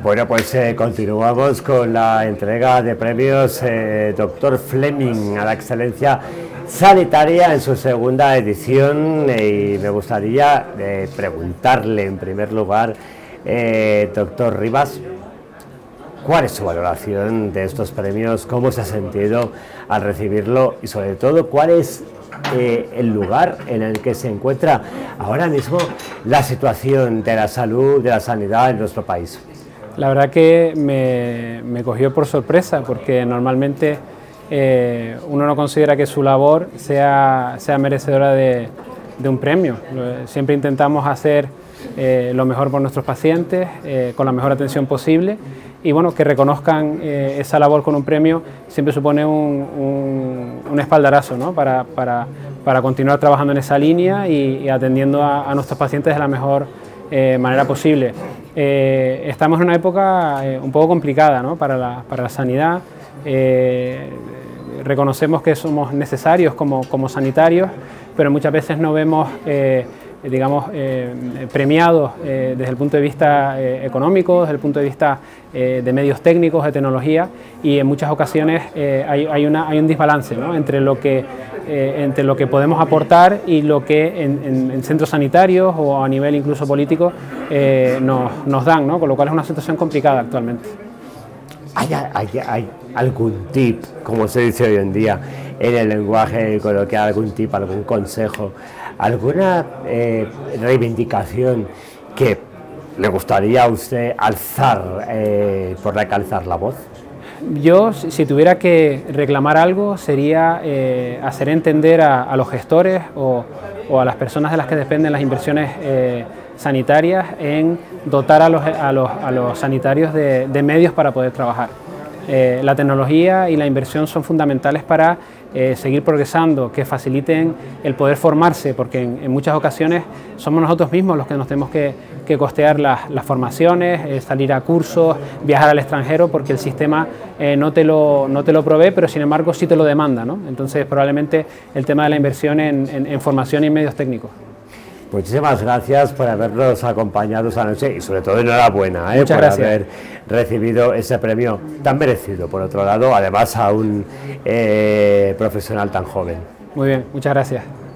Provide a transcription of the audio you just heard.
Bueno, pues eh, continuamos con la entrega de premios eh, Doctor Fleming a la excelencia sanitaria en su segunda edición y me gustaría eh, preguntarle en primer lugar, doctor Rivas, ¿cuál es su valoración de estos premios? ¿Cómo se ha sentido al recibirlo? Y sobre todo, ¿cuál es el lugar en el que se encuentra ahora mismo la situación de la salud, de la sanidad en nuestro país? La verdad que me, cogió por sorpresa porque normalmente eh, uno no considera que su labor sea, sea merecedora de, un premio. Siempre intentamos hacer eh, lo mejor por nuestros pacientes, eh, con la mejor atención posible y bueno, que reconozcan esa labor con un premio siempre supone un, espaldarazo ¿no? para, continuar trabajando en esa línea y, atendiendo a, a, nuestros pacientes de la mejor manera posible. Eh, estamos en una época eh, un poco complicada para, la, para, la, sanidad. Eh, reconocemos que somos necesarios como, como, sanitarios, pero muchas veces no vemos digamos, premiados desde el punto de vista económico, desde el punto de vista de medios técnicos, de tecnología, y en muchas ocasiones hay, hay, una, hay, un desbalance entre lo que eh, entre lo que podemos aportar y lo que en, centros sanitarios o a nivel incluso político eh, nos, dan, ¿no? con lo cual es una situación complicada actualmente. ¿Hay, algún tip, como se dice hoy en día, en el lenguaje coloquial, algún tip, algún consejo, alguna eh, reivindicación que le gustaría a usted alzar, por la que alzar la voz? Yo, si tuviera que reclamar algo, sería eh, hacer entender a, los gestores o, a las personas de las que dependen las inversiones eh, sanitarias en dotar a los, sanitarios de, medios para poder trabajar. Eh, la tecnología y la inversión son fundamentales para eh, seguir progresando, que faciliten el poder formarse, porque en, muchas ocasiones somos nosotros mismos los que nos tenemos que, costear las, formaciones, eh, salir a cursos, viajar al extranjero, porque el sistema no, te lo, no te lo provee, pero sin embargo sí te lo demanda. ¿no? Entonces probablemente el tema de la inversión en formación y medios técnicos. Muchísimas gracias por habernos acompañado esta noche y sobre todo enhorabuena ¿eh? por haber recibido ese premio tan merecido, por otro lado, además a un eh, profesional tan joven. Muy bien, muchas gracias.